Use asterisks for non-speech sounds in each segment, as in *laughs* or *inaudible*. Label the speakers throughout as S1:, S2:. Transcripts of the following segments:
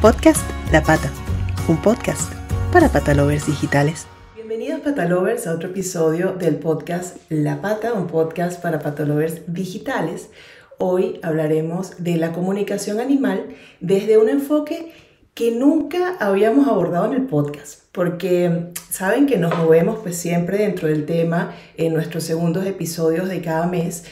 S1: Podcast La Pata, un podcast para patalovers digitales. Bienvenidos patalovers a otro episodio del podcast La Pata, un podcast para patalovers digitales. Hoy hablaremos de la comunicación animal desde un enfoque que nunca habíamos abordado en el podcast, porque saben que nos movemos pues siempre dentro del tema en nuestros segundos episodios de cada mes,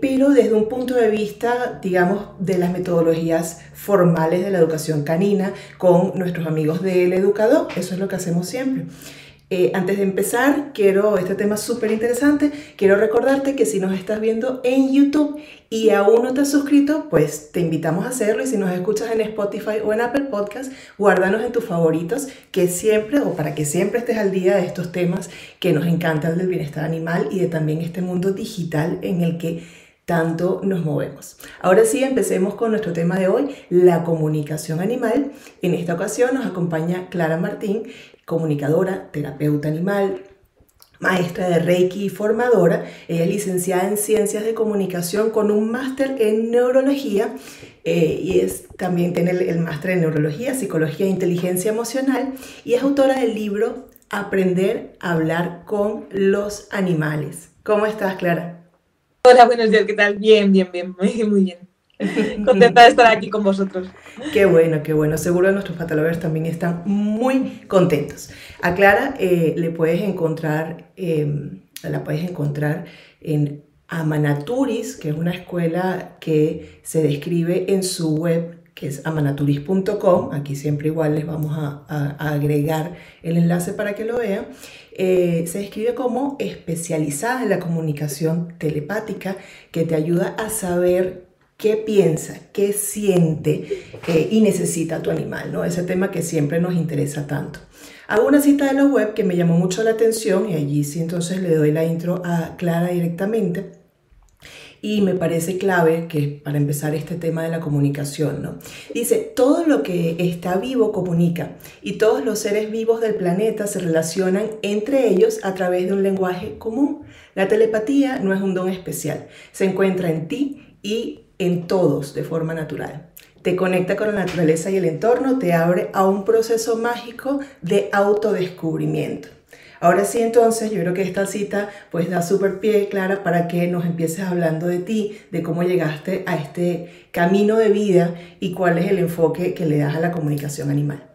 S1: pero desde un punto de vista, digamos, de las metodologías formales de la educación canina con nuestros amigos del educador, eso es lo que hacemos siempre. Eh, antes de empezar, quiero, este tema súper interesante, quiero recordarte que si nos estás viendo en YouTube y aún no te has suscrito, pues te invitamos a hacerlo y si nos escuchas en Spotify o en Apple Podcast, guárdanos en tus favoritos, que siempre o para que siempre estés al día de estos temas que nos encantan del bienestar animal y de también este mundo digital en el que tanto nos movemos. Ahora sí, empecemos con nuestro tema de hoy, la comunicación animal. En esta ocasión nos acompaña Clara Martín, comunicadora, terapeuta animal, maestra de Reiki y formadora. Ella es licenciada en Ciencias de Comunicación con un máster en Neurología eh, y es, también tiene el, máster en Neurología, Psicología e Inteligencia Emocional y es autora del libro Aprender a hablar con los animales. ¿Cómo estás, Clara?
S2: Hola, buenos días, ¿qué tal? Bien, bien, bien, muy, muy bien. *laughs* Contenta de estar aquí con vosotros.
S1: Qué bueno, qué bueno. Seguro nuestros patalovers también están muy contentos. A Clara eh, le puedes encontrar, em, la puedes encontrar en Amanaturis, que es una escuela que se describe en su web que es amanaturis.com, aquí siempre igual les vamos a, agregar el enlace para que lo vean, eh, se describe como especializada en la comunicación telepática que te ayuda a saber qué piensa, qué siente eh, y necesita tu animal, ¿no? Ese tema que siempre nos interesa tanto. Hago una cita de la web que me llamó mucho la atención y allí sí entonces le doy la intro a Clara directamente. Y me parece clave que para empezar este tema de la comunicación, ¿no? Dice, todo lo que está vivo comunica y todos los seres vivos del planeta se relacionan entre ellos a través de un lenguaje común. La telepatía no es un don especial, se encuentra en ti y en todos de forma natural. Te conecta con la naturaleza y el entorno, te abre a un proceso mágico de autodescubrimiento. Ahora sí, entonces, yo creo que esta cita pues da súper pie, Clara, para que nos empieces hablando de ti, de cómo llegaste a este camino de vida y cuál es el enfoque que le das a la comunicación animal.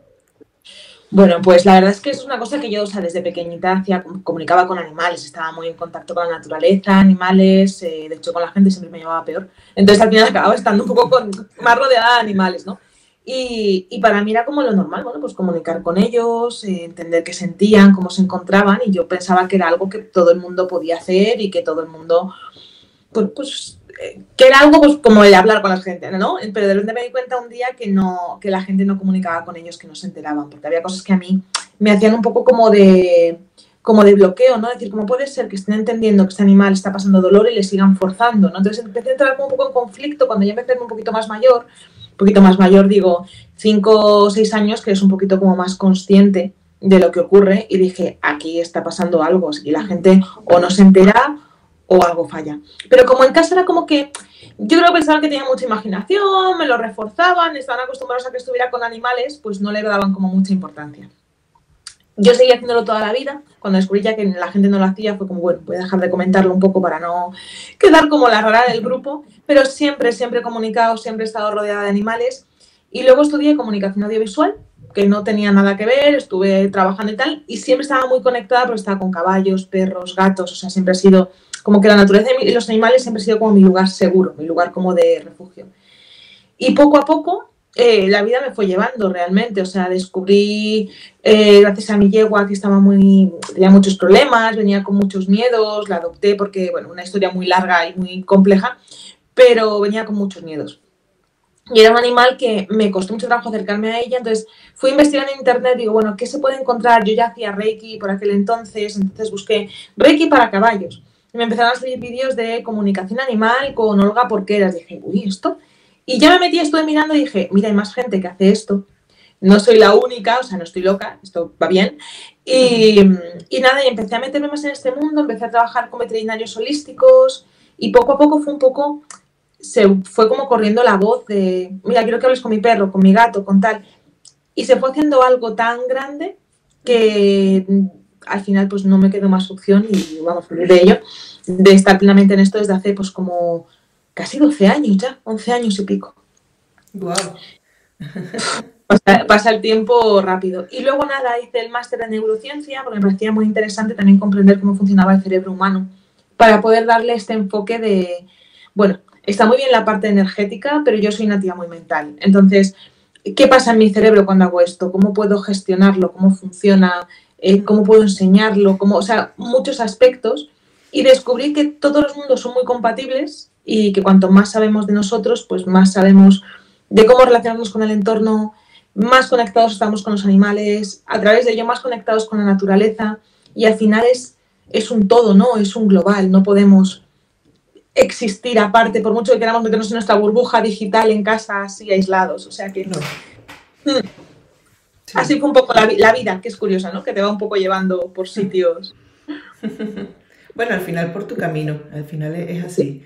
S2: Bueno, pues la verdad es que es una cosa que yo, o sea, desde pequeñita hacía, comunicaba con animales, estaba muy en contacto con la naturaleza, animales, eh, de hecho con la gente siempre me llevaba peor. Entonces al final acababa estando un poco con, más rodeada de animales, ¿no? Y, para mí era como lo normal, bueno, pues comunicar con ellos, eh, entender qué sentían, cómo se encontraban, y yo pensaba que era algo que todo el mundo podía hacer y que todo el mundo, pues, pues que era algo pues, como el hablar con la gente, ¿no? Pero de repente me di cuenta un día que, no, que la gente no comunicaba con ellos, que no se enteraban, porque había cosas que a mí me hacían un poco como de, como de bloqueo, ¿no? Es decir, ¿cómo puede ser que estén entendiendo que este animal está pasando dolor y le sigan forzando, ¿no? Entonces empecé a entrar como un poco en conflicto cuando ya empecé un poquito más mayor, un poquito más mayor, digo, cinco o seis años, que es un poquito como más consciente de lo que ocurre y dije, aquí está pasando algo, y la gente o no se entera o algo falla. Pero como en casa era como que yo creo que pensaban que tenía mucha imaginación, me lo reforzaban, estaban acostumbrados a que estuviera con animales, pues no le daban como mucha importancia. Yo seguía haciéndolo toda la vida. Cuando descubrí ya que la gente no lo hacía, fue como, bueno, voy a dejar de comentarlo un poco para no quedar como la rara del grupo. Pero siempre, siempre he comunicado, siempre he estado rodeada de animales. Y luego estudié comunicación audiovisual, que no tenía nada que ver, estuve trabajando y tal. Y siempre estaba muy conectada porque estaba con caballos, perros, gatos. O sea, siempre ha sido como que la naturaleza y los animales siempre ha sido como mi lugar seguro, mi lugar como de refugio. Y poco a poco eh, la vida me fue llevando realmente, o sea, descubrí, eh, gracias a mi yegua que estaba muy, tenía muchos problemas, venía con muchos miedos, la adopté porque, bueno, una historia muy larga y muy compleja, pero venía con muchos miedos. Y era un animal que me costó mucho trabajo acercarme a ella, entonces fui investigando en internet, digo, bueno, ¿qué se puede encontrar? Yo ya hacía Reiki por aquel entonces, entonces busqué Reiki para caballos me empezaron a salir vídeos de comunicación animal con Olga Porqueras. Dije, uy, ¿esto? Y ya me metí, estuve mirando y dije, mira, hay más gente que hace esto. No soy la única, o sea, no estoy loca, esto va bien. Y, y nada, y empecé a meterme más en este mundo, empecé a trabajar con veterinarios holísticos y poco a poco fue un poco, se fue como corriendo la voz de, mira, quiero que hables con mi perro, con mi gato, con tal. y se fue haciendo algo tan grande que al final pues no me quedó más opción y vamos, de ello, de estar plenamente en esto desde hace pues como casi 12 años ya, 11 años y pico.
S1: Wow.
S2: Pasa, el tiempo rápido. Y luego nada, hice el máster en neurociencia porque me parecía muy interesante también comprender cómo funcionaba el cerebro humano para poder darle este enfoque de, bueno, está muy bien la parte energética, pero yo soy una tía muy mental. Entonces, ¿qué pasa en mi cerebro cuando hago esto? ¿Cómo puedo gestionarlo? ¿Cómo funciona? Eh, ¿Cómo puedo enseñarlo? ¿Cómo, o sea, muchos aspectos. Y descubrí que todos los mundos son muy compatibles y que cuanto más sabemos de nosotros, pues más sabemos de cómo relacionarnos con el entorno, más conectados estamos con los animales, a través de ello más conectados con la naturaleza y al final es, es un todo, ¿no? Es un global, no podemos existir aparte, por mucho que queramos meternos en nuestra burbuja digital en casa así aislados, o sea que no. Así fue un poco la, la, vida, que es curiosa, ¿no? Que te va un poco llevando por sitios. *laughs*
S1: bueno, al final por tu camino, al final es así.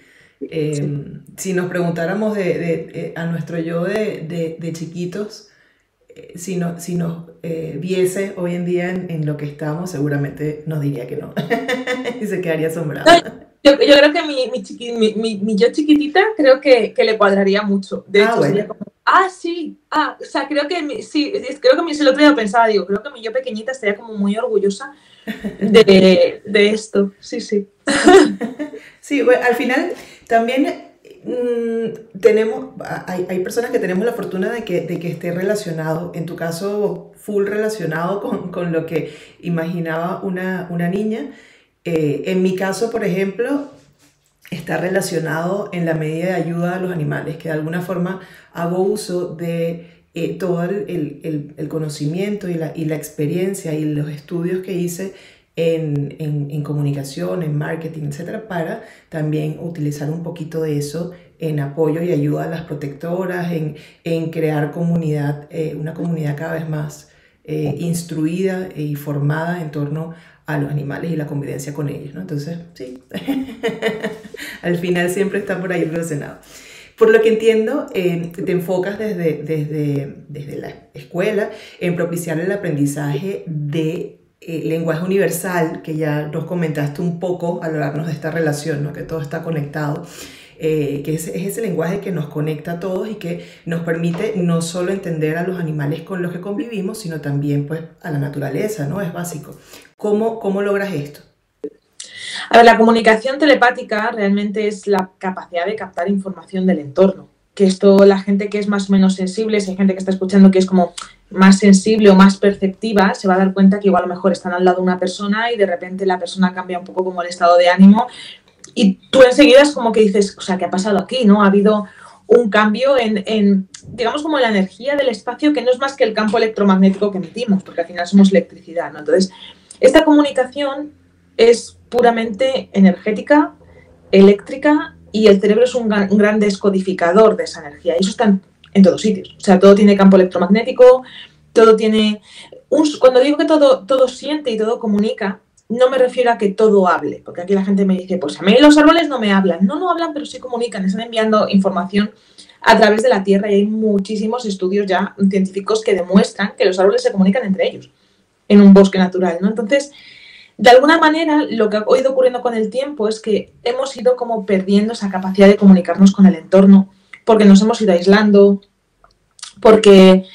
S1: Eh, si nos preguntáramos de, de, eh, a nuestro yo de, de chiquitos, eh, si, no, si nos viese hoy en día en, lo que estamos, seguramente nos diría que no. *laughs* y se quedaría asombrado.
S2: yo, yo, creo que mi, mi, mi, yo chiquitita creo que, que, le cuadraría mucho. De ah, hecho, sería como, ah, sí, ah, o sea, creo que sí, creo que el otro día pensaba, digo, creo que mi yo pequeñita estaría como muy orgullosa de, de esto. Sí, sí. *laughs*
S1: sí, al final también mm, tenemos, hay, hay, personas que tenemos la fortuna de que, de que esté relacionado, en tu caso, full relacionado con, con lo que imaginaba una, una niña. Eh, en mi caso, por ejemplo, está relacionado en la medida de ayuda a los animales, que de alguna forma hago uso de eh, todo el, el, el, conocimiento y la, y la experiencia y los estudios que hice en, en, en, comunicación, en marketing, etcétera, para también utilizar un poquito de eso en apoyo y ayuda a las protectoras, en, en crear comunidad, eh, una comunidad cada vez más eh, instruida y formada en torno a los animales y la convivencia con ellos. ¿no? Entonces, sí, *laughs* al final siempre está por ahí relacionado. Por lo que entiendo, eh, te enfocas desde, desde, desde la escuela en propiciar el aprendizaje de eh, lenguaje universal, que ya nos comentaste un poco al hablarnos de esta relación, ¿no? que todo está conectado, eh, que es, es, ese lenguaje que nos conecta a todos y que nos permite no solo entender a los animales con los que convivimos, sino también pues, a la naturaleza, ¿no? Es básico. ¿Cómo, cómo logras esto?
S2: A ver, la comunicación telepática realmente es la capacidad de captar información del entorno que esto la gente que es más o menos sensible, si hay gente que está escuchando que es como más sensible o más perceptiva, se va a dar cuenta que igual a lo mejor están al lado de una persona y de repente la persona cambia un poco como el estado de ánimo y tú enseguida es como que dices, o sea, ¿qué ha pasado aquí? ¿No? Ha habido un cambio en, en, digamos, como la energía del espacio que no es más que el campo electromagnético que emitimos, porque al final somos electricidad, ¿no? Entonces, esta comunicación es puramente energética, eléctrica y el cerebro es un gran, descodificador de esa energía. Y eso está en, todos sitios. O sea, todo tiene campo electromagnético, todo tiene... Un, cuando digo que todo, todo siente y todo comunica, no me refiero a que todo hable, porque aquí la gente me dice, pues a mí los árboles no me hablan. No, no hablan, pero sí comunican, están enviando información a través de la Tierra y hay muchísimos estudios ya científicos que demuestran que los árboles se comunican entre ellos en un bosque natural, ¿no? Entonces, de alguna manera, lo que ha ido ocurriendo con el tiempo es que hemos ido como perdiendo esa capacidad de comunicarnos con el entorno, porque nos hemos ido aislando, porque,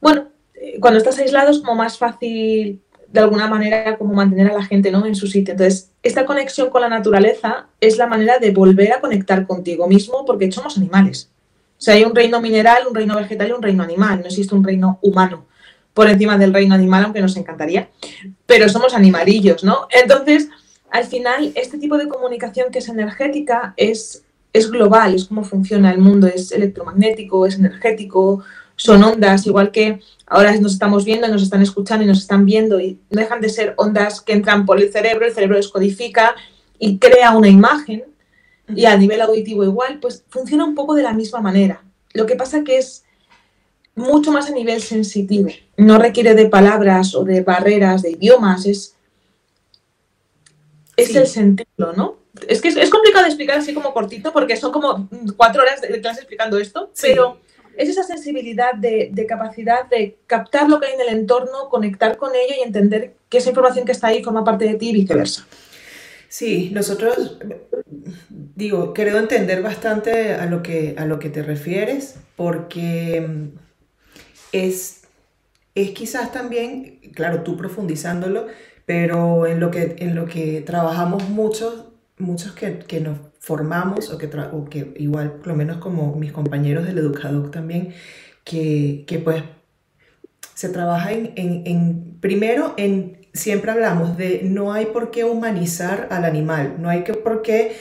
S2: bueno, eh, cuando estás aislado es como más fácil, de alguna manera, como mantener a la gente ¿no? en su sitio. Entonces, esta conexión con la naturaleza es la manera de volver a conectar contigo mismo, porque somos animales. O sea, hay un reino mineral, un reino vegetal y un reino animal, no existe un reino humano por encima del reino animal, aunque nos encantaría, pero somos animalillos, ¿no? Entonces, al final, este tipo de comunicación que es energética es, es global, es cómo funciona el mundo, es electromagnético, es energético, son ondas, igual que ahora nos estamos viendo, nos están escuchando y nos están viendo y no dejan de ser ondas que entran por el cerebro, el cerebro descodifica y crea una imagen y a nivel auditivo igual, pues funciona un poco de la misma manera. Lo que pasa que es mucho más a nivel sensitivo. No requiere de palabras o de barreras, de idiomas, es, es el sentido, ¿no? Es que es, complicado de explicar así como cortito porque son como cuatro horas de clase explicando esto, pero es esa sensibilidad de, capacidad de captar lo que hay en el entorno, conectar con ello y entender que esa información que está ahí forma parte de ti y viceversa.
S1: Sí, nosotros, digo, creo entender bastante a lo que, a lo que te refieres, porque es, es quizás también, claro, tú profundizándolo, pero en lo que, en lo que trabajamos muchos, muchos que, que nos formamos, o que, o que igual, por lo menos como mis compañeros del Educadoc también, que, que pues se trabaja en, en, en, primero en, siempre hablamos de no hay por qué humanizar al animal, no hay que por qué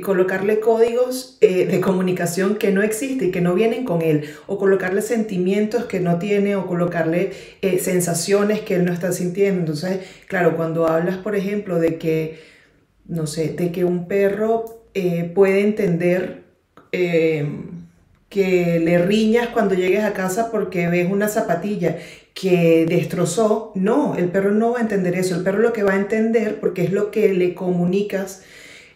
S1: colocarle códigos eh, de comunicación que no existen que no vienen con él, o colocarle sentimientos que no tiene, o colocarle eh, sensaciones que él no está sintiendo. Entonces, claro, cuando hablas, por ejemplo, de que, no sé, de que un perro eh, puede entender eh, que le riñas cuando llegues a casa porque ves una zapatilla que destrozó. No, el perro no va a entender eso. El perro lo que va a entender, porque es lo que le comunicas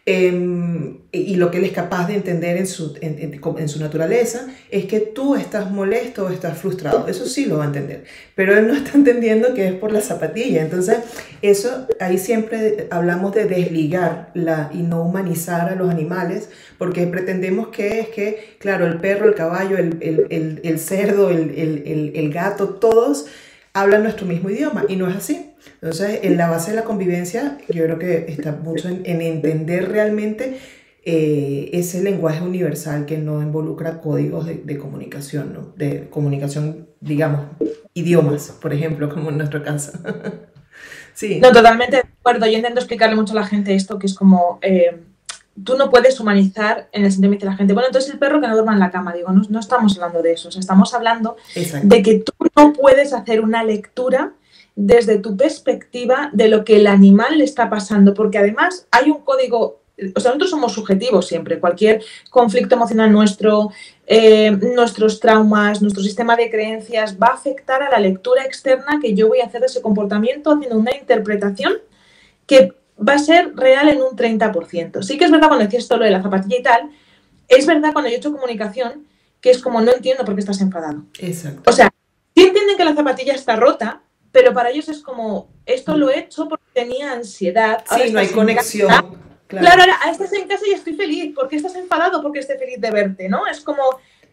S1: Em, y lo que él es capaz de entender en su, en, su naturaleza es que tú estás molesto o estás frustrado. Eso sí lo va a entender. Pero él no está *laughs* entendiendo que es por la zapatilla. Entonces, eso, ahí siempre hablamos de desligar la, y no humanizar a los animales, porque pretendemos que es que, claro, el perro, el caballo, el, el, el cerdo, el gato, todos hablan nuestro mismo idioma. Y no es así. Entonces, en la base de la convivencia, yo creo que está mucho en, entender realmente eh, ese lenguaje universal que no involucra códigos de, comunicación, ¿no? De comunicación, digamos, idiomas, por ejemplo, como en nuestro caso. *laughs*
S2: sí. No, totalmente de acuerdo. Yo intento explicarle mucho a la gente esto, que es como... Eh, tú no puedes humanizar en el sentido de la gente, bueno, entonces el perro que no duerma en la cama, digo, no, no estamos hablando de eso, estamos hablando de que tú no puedes hacer una lectura desde tu perspectiva de lo que el animal le está pasando, porque además hay un código, o sea, nosotros somos subjetivos siempre, cualquier conflicto emocional nuestro, eh, nuestros traumas, nuestro sistema de creencias va a afectar a la lectura externa que yo voy a hacer de ese comportamiento haciendo una interpretación que va a ser real en un 30%. Sí que es verdad cuando decías esto lo de la zapatilla y tal, es verdad cuando yo he hecho comunicación que es como no entiendo por qué estás enfadado.
S1: Exacto.
S2: O sea, si entienden que la zapatilla está rota, pero para ellos es como, esto lo he hecho porque tenía ansiedad.
S1: sí, no hay conexión.
S2: Claro. ahora estás en casa y estoy feliz. ¿Por qué estás enfadado? Porque estoy feliz de verte, ¿no? Es como,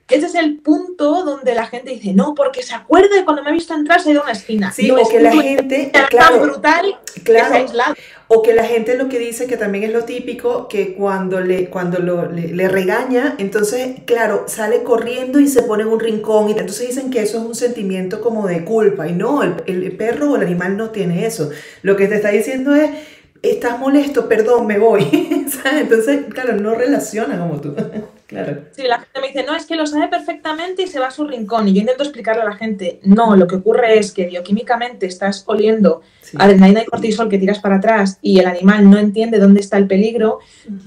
S2: ese es el punto donde la gente dice, no, porque se acuerda de cuando me ha visto entrar, se ha ido a una esquina.
S1: Sí, o que la gente, claro,
S2: brutal, claro, aislado.
S1: O que la gente lo que dice, que también es lo típico, que cuando le, cuando lo, le, regaña, entonces, claro, sale corriendo y se pone en un rincón. Y entonces dicen que eso es un sentimiento como de culpa. Y no, el, el perro o el animal no tiene eso. Lo que te está diciendo es, estás molesto, perdón, me voy. *laughs* Entonces, claro, no relaciona como tú. Claro.
S2: Sí, la gente me dice, no, es que lo sabe perfectamente y se va a su rincón. Y yo intento explicarle a la gente, no, lo que ocurre es que bioquímicamente estás oliendo adrenalina y cortisol que tiras para atrás y el animal no entiende dónde está el peligro.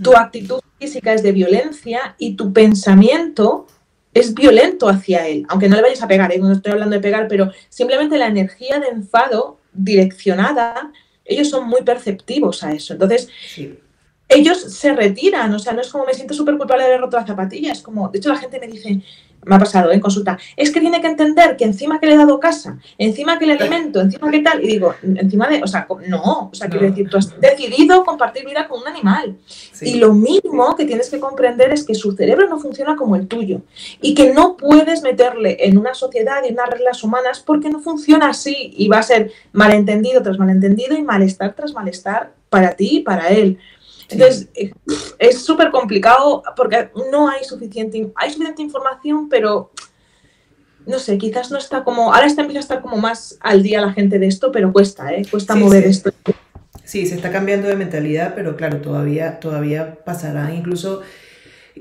S2: Tu actitud física es de violencia y tu pensamiento es violento hacia él. Aunque no le vayas a pegar, ¿eh? no estoy hablando de pegar, pero simplemente la energía de enfado direccionada ellos son muy perceptivos a eso. Entonces, ellos se retiran, o sea, no es como me siento súper culpable de haber roto la zapatilla, es como, de hecho la gente me dice, me ha pasado en consulta, es que tiene que entender que encima que le he dado casa, encima que le alimento, encima que tal, y digo, encima de, o sea, no, o sea, quiero decir, tú has decidido compartir vida con un animal. Y lo mismo que tienes que comprender es que su cerebro no funciona como el tuyo y que no puedes meterle en una sociedad y en unas reglas humanas porque no funciona así y va a ser malentendido tras malentendido y malestar tras malestar para ti y para él. Entonces, eh, es súper complicado porque no hay suficiente, hay suficiente información, pero no sé, quizás no está como, ahora está empieza a estar como más al día la gente de esto, pero cuesta, ¿eh? Cuesta mover esto.
S1: Sí, se está cambiando de mentalidad, pero claro, todavía, todavía pasará incluso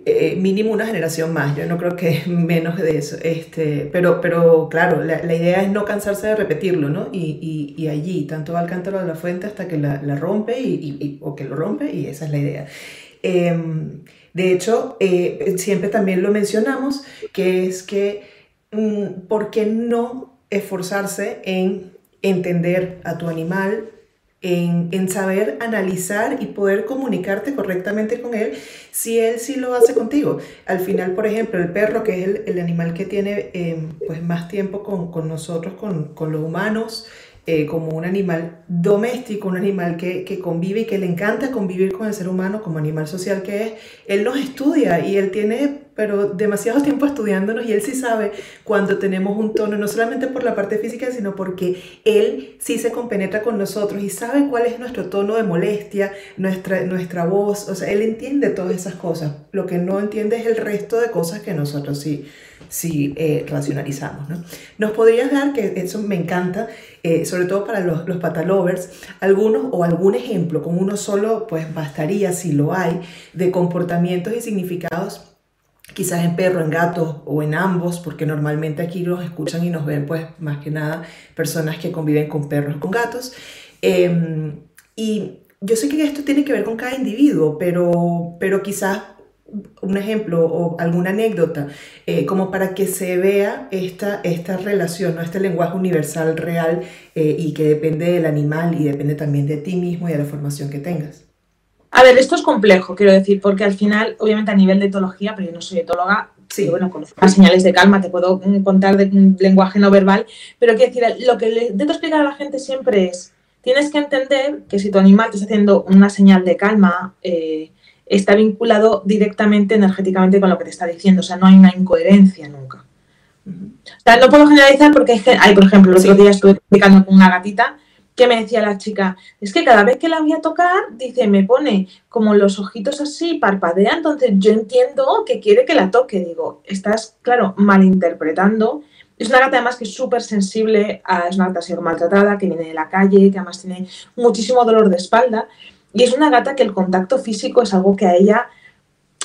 S1: eh, mínimo una generación más, yo no creo que *laughs* menos de eso, este, pero, pero claro, la, la idea es no cansarse de repetirlo, ¿no? Y, y, y, allí, tanto va el cántaro de la fuente hasta que la, la rompe y, o que lo rompe y esa es la idea. Em, de hecho, eh, siempre también lo mencionamos, que es que, mm, ¿por qué no esforzarse en entender a tu animal en, saber analizar y poder comunicarte correctamente con él si él sí lo hace contigo. Al final, por ejemplo, el perro, que es el, animal que tiene em, pues más tiempo con, nosotros, con, con los humanos, eh, como un animal doméstico, un animal que, que, convive y que le encanta convivir con el ser humano como animal social que es, él nos estudia y él tiene pero demasiado tiempo estudiándonos y él sí sabe cuando tenemos un tono, no solamente por la parte física, sino porque él sí se compenetra con nosotros y sabe cuál es nuestro tono de molestia, nuestra, nuestra voz, o sea, él entiende todas esas cosas. Lo que no entiende es el resto de cosas que nosotros sí si eh, racionalizamos. ¿no? Nos podrías dar, que eso me encanta, eh, sobre todo para los, los patalovers, algunos o algún ejemplo, con uno solo pues bastaría si lo hay, de comportamientos y significados quizás en perro, en gato o en ambos, porque normalmente aquí los escuchan y nos ven pues más que nada personas que conviven con perros, con gatos. Em, y yo sé que esto tiene que ver con cada individuo, pero, pero quizás un ejemplo o alguna anécdota, eh, como para que se vea esta, esta relación, ¿no? este lenguaje universal real eh, y que depende del animal y depende también de ti mismo y de la formación que tengas.
S2: A ver, esto es complejo, quiero decir, porque al final, obviamente a nivel de etología, pero yo no soy etóloga, sí. bueno, con las señales de calma te puedo contar de un lenguaje no verbal, pero quiero decir, lo que le intento explicar a la gente siempre es, tienes que entender que si tu animal te está haciendo una señal de calma, eh, está vinculado directamente energéticamente con lo que te está diciendo. O sea, no hay una incoherencia nunca. O sea, no puedo generalizar porque hay, hay por ejemplo, el otro día estuve explicando con una gatita que me decía la chica, es que cada vez que la voy a tocar, dice, me pone como los ojitos así, parpadea, entonces yo entiendo que quiere que la toque. Digo, estás, claro, malinterpretando. Es una gata además que es súper sensible, a, es una gata así maltratada, que viene de la calle, que además tiene muchísimo dolor de espalda. Y es una gata que el contacto físico es algo que a ella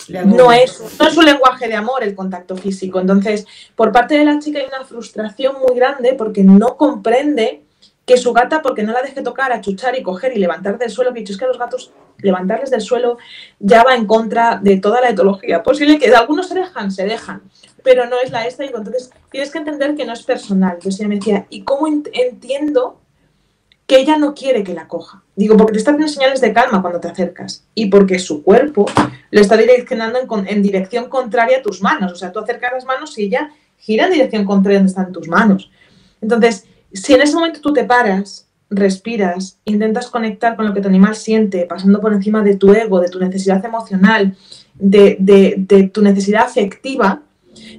S2: no es, no es un lenguaje de amor el contacto físico. Entonces, por parte de la chica hay una frustración muy grande porque no comprende que su gata, porque no la deje tocar, achuchar y coger y levantar del suelo, que dicho es que los gatos levantarles del suelo ya va en contra de toda la etología posible, que de algunos se dejan, se dejan, pero no es la esta, y entonces tienes que entender que no es personal. Entonces ella me decía, ¿y cómo entiendo que ella no quiere que la coja. Digo, porque te está haciendo señales de calma cuando te acercas y porque su cuerpo lo está direccionando en, dirección contraria a tus manos. O sea, tú acercas las manos y ella gira en dirección contraria a donde están tus manos. Entonces, si en ese momento tú te paras, respiras, intentas conectar con lo que tu animal siente, pasando por encima de tu ego, de tu necesidad emocional, de, de tu necesidad afectiva,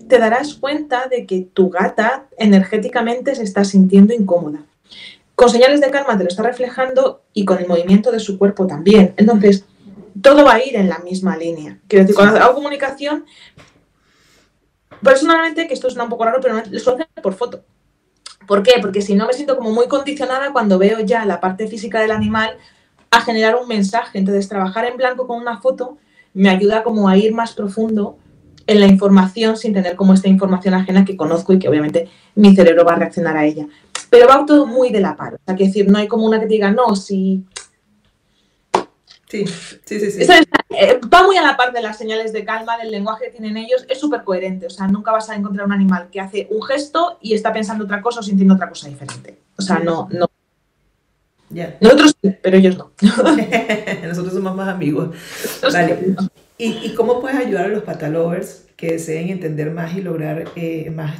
S2: te darás cuenta de que tu gata energéticamente se está sintiendo incómoda con señales de calma te lo está reflejando y con el movimiento de su cuerpo también. Entonces, todo va a ir en la misma línea. Quiero decir, cuando hago comunicación, personalmente, que esto suena un poco raro, pero lo suelo hacer por foto. ¿Por qué? Porque si no me siento como muy condicionada cuando veo ya la parte física del animal a generar un mensaje. Entonces, trabajar en blanco con una foto me ayuda como a ir más profundo en la información sin tener como esta información ajena que conozco y que obviamente mi cerebro va a reaccionar a ella pero va todo muy de la par. O sea, que decir, no hay como una que te diga, no, si...
S1: Sí, sí, sí. sí.
S2: Eh, va muy a la par de las señales de calma, del lenguaje que tienen ellos, es súper coherente. O sea, nunca vas a encontrar un animal que hace un gesto y está pensando otra cosa o sintiendo otra cosa diferente. O sea, no, no. Nosotros sí, pero ellos no. *laughs*
S1: Nosotros somos más amigos. Vale. ¿Y, ¿Y, cómo puedes ayudar a los patalovers que deseen entender más y lograr eh, más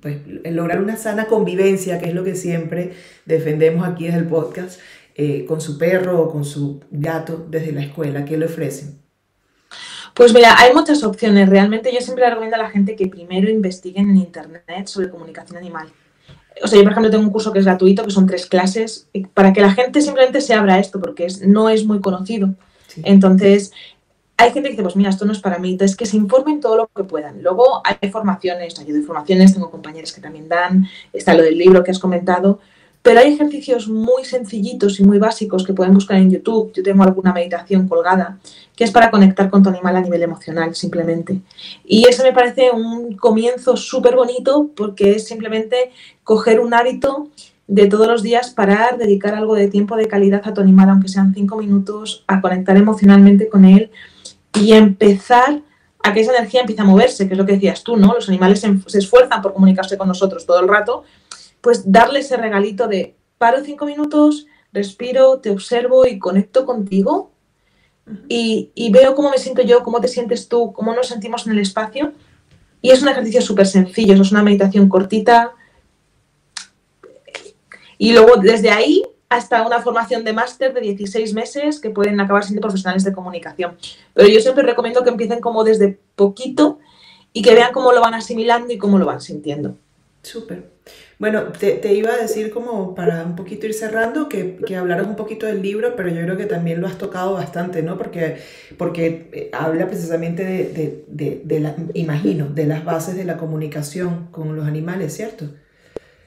S1: pues, lograr una sana convivencia, que es lo que siempre defendemos aquí desde el podcast, eh, con su perro o con su gato desde la escuela? ¿Qué le ofrecen?
S2: Pues mira, hay muchas opciones. Realmente yo siempre recomiendo a la gente que primero investiguen en Internet sobre comunicación animal. O sea, yo por ejemplo tengo un curso que es gratuito, que son tres clases, para que la gente simplemente se abra esto, porque es, no es muy conocido. Entonces, hay gente que dice, pues mira, esto no es para mí, entonces que se informen todo lo que puedan. Luego hay formaciones, ayudo de formaciones, tengo compañeros que también dan, está lo del libro que has comentado, pero hay ejercicios muy sencillitos y muy básicos que pueden buscar en YouTube. Yo tengo alguna meditación colgada que es para conectar con tu animal a nivel emocional, simplemente. Y eso me parece un comienzo súper bonito porque es simplemente coger un hábito de todos los días parar, dedicar algo de tiempo de calidad a tu animal, aunque sean cinco minutos, a conectar emocionalmente con él y empezar a que esa energía empiece a moverse, que es lo que decías tú, ¿no? Los animales se, esfuerzan por comunicarse con nosotros todo el rato, pues darle ese regalito de paro cinco minutos, respiro, te observo y conecto contigo y, y, veo cómo me siento yo, cómo te sientes tú, cómo nos sentimos en el espacio. Y es un ejercicio súper sencillo, es una meditación cortita. Y luego desde ahí hasta una formación de máster de 16 meses que pueden acabar siendo profesionales de comunicación. Pero yo siempre recomiendo que empiecen como desde poquito y que vean cómo lo van asimilando y cómo lo van sintiendo.
S1: Súper. Bueno, te, iba a decir como para un poquito ir cerrando, que, que, un poquito del libro, pero yo creo que también lo has tocado bastante, ¿no? Porque, porque eh, habla precisamente de, de, de, la, imagino, de las bases de la comunicación con los animales, ¿cierto?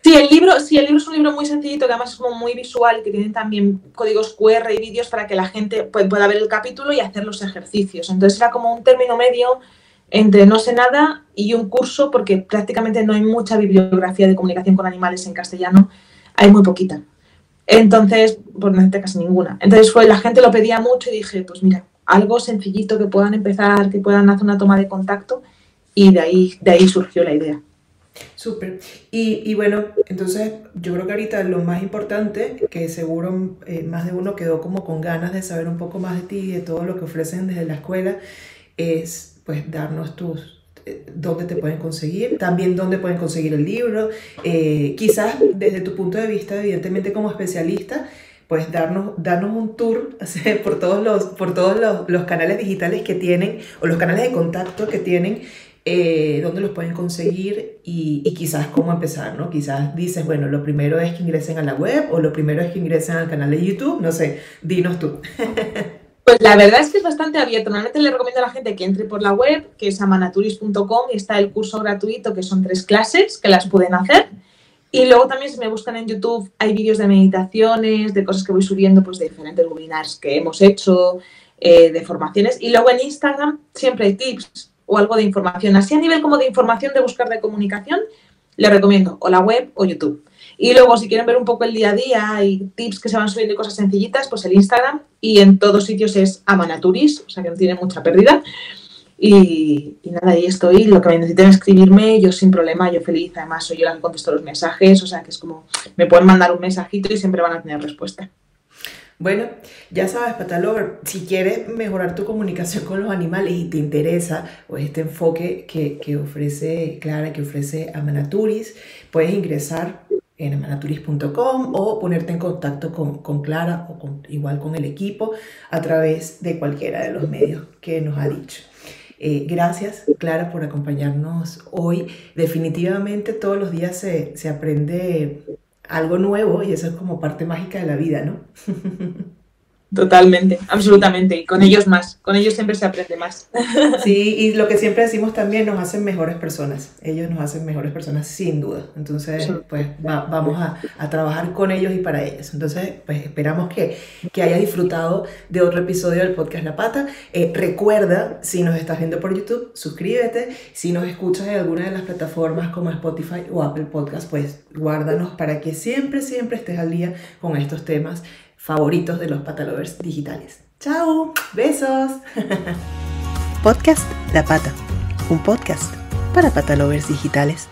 S2: Sí, el libro, sí, el libro es un libro muy sencillito, que además es como muy visual, que tiene también códigos QR y vídeos para que la gente pueda ver el capítulo y hacer los ejercicios. Entonces era como un término medio entre no sé nada y un curso, porque prácticamente no hay mucha bibliografía de comunicación con animales en castellano, hay muy poquita. Entonces, pues no hay casi ninguna. Entonces fue, la gente lo pedía mucho y dije, pues mira, algo sencillito que puedan empezar, que puedan hacer una toma de contacto y de ahí, de ahí surgió la idea.
S1: Súper. Y, y, bueno, entonces yo creo que ahorita lo más importante, que seguro eh, más de uno quedó como con ganas de saber un poco más de ti y de todo lo que ofrecen desde la escuela, es pues darnos tus, eh, dónde te pueden conseguir, también dónde pueden conseguir el libro, eh, quizás desde tu punto de vista, evidentemente como especialista, pues darnos, darnos un tour *laughs* por todos, los, por todos los, los, canales digitales que tienen o los canales de contacto que tienen, eh, dónde los pueden conseguir y, y, quizás cómo empezar, ¿no? Quizás dices, bueno, lo primero es que ingresen a la web o lo primero es que ingresen al canal de YouTube, no sé, dinos tú. *laughs*
S2: Pues la verdad es que es bastante abierto. Normalmente le recomiendo a la gente que entre por la web, que es amanaturis.com, y está el curso gratuito, que son tres clases, que las pueden hacer. Y luego también si me buscan en YouTube hay vídeos de meditaciones, de cosas que voy subiendo, pues de diferentes webinars que hemos hecho, eh, de formaciones. Y luego en Instagram siempre hay tips o algo de información. Así a nivel como de información de buscar de comunicación, le recomiendo o la web o YouTube. Y luego, si quieren ver un poco el día a día y tips que se van subiendo y cosas sencillitas, pues el Instagram y en todos sitios es Amanaturis, o sea que no tiene mucha pérdida. Y, nada, ahí estoy. Lo que me necesiten escribirme, yo sin problema, yo feliz. Además, soy yo la que contesto los mensajes, o sea que es como, me pueden mandar un mensajito y siempre van a tener respuesta.
S1: Bueno, ya sabes, Patalover, si quieres mejorar tu comunicación con los animales y te interesa pues, este enfoque que, que ofrece Clara, que ofrece Amanaturis, puedes ingresar en amanaturis.com o ponerte en contacto con, Clara o igual con el equipo a través de cualquiera de los medios que nos ha dicho. Eh, gracias, Clara, por acompañarnos hoy. Definitivamente todos los días se, se aprende algo nuevo y eso es como parte mágica de la vida, ¿no? *laughs*
S2: Totalmente, absolutamente. Y con ellos más, con ellos siempre se aprende más. *laughs*
S1: Sí, y lo que siempre decimos también, nos hacen mejores personas. Ellos nos hacen mejores personas, sin duda. Entonces, pues vamos a, a, trabajar con ellos y para ellos. Entonces, pues esperamos que, que hayas disfrutado de otro episodio del podcast La Pata. Eh, recuerda, si nos estás viendo por YouTube, suscríbete. Si nos escuchas en alguna de las plataformas como Spotify o Apple Podcast, pues guárdanos para que siempre, siempre estés al día con estos temas favoritos de los patalovers digitales. ¡Chao! ¡Besos! *laughs*
S3: Podcast La Pata, un podcast para patalovers digitales.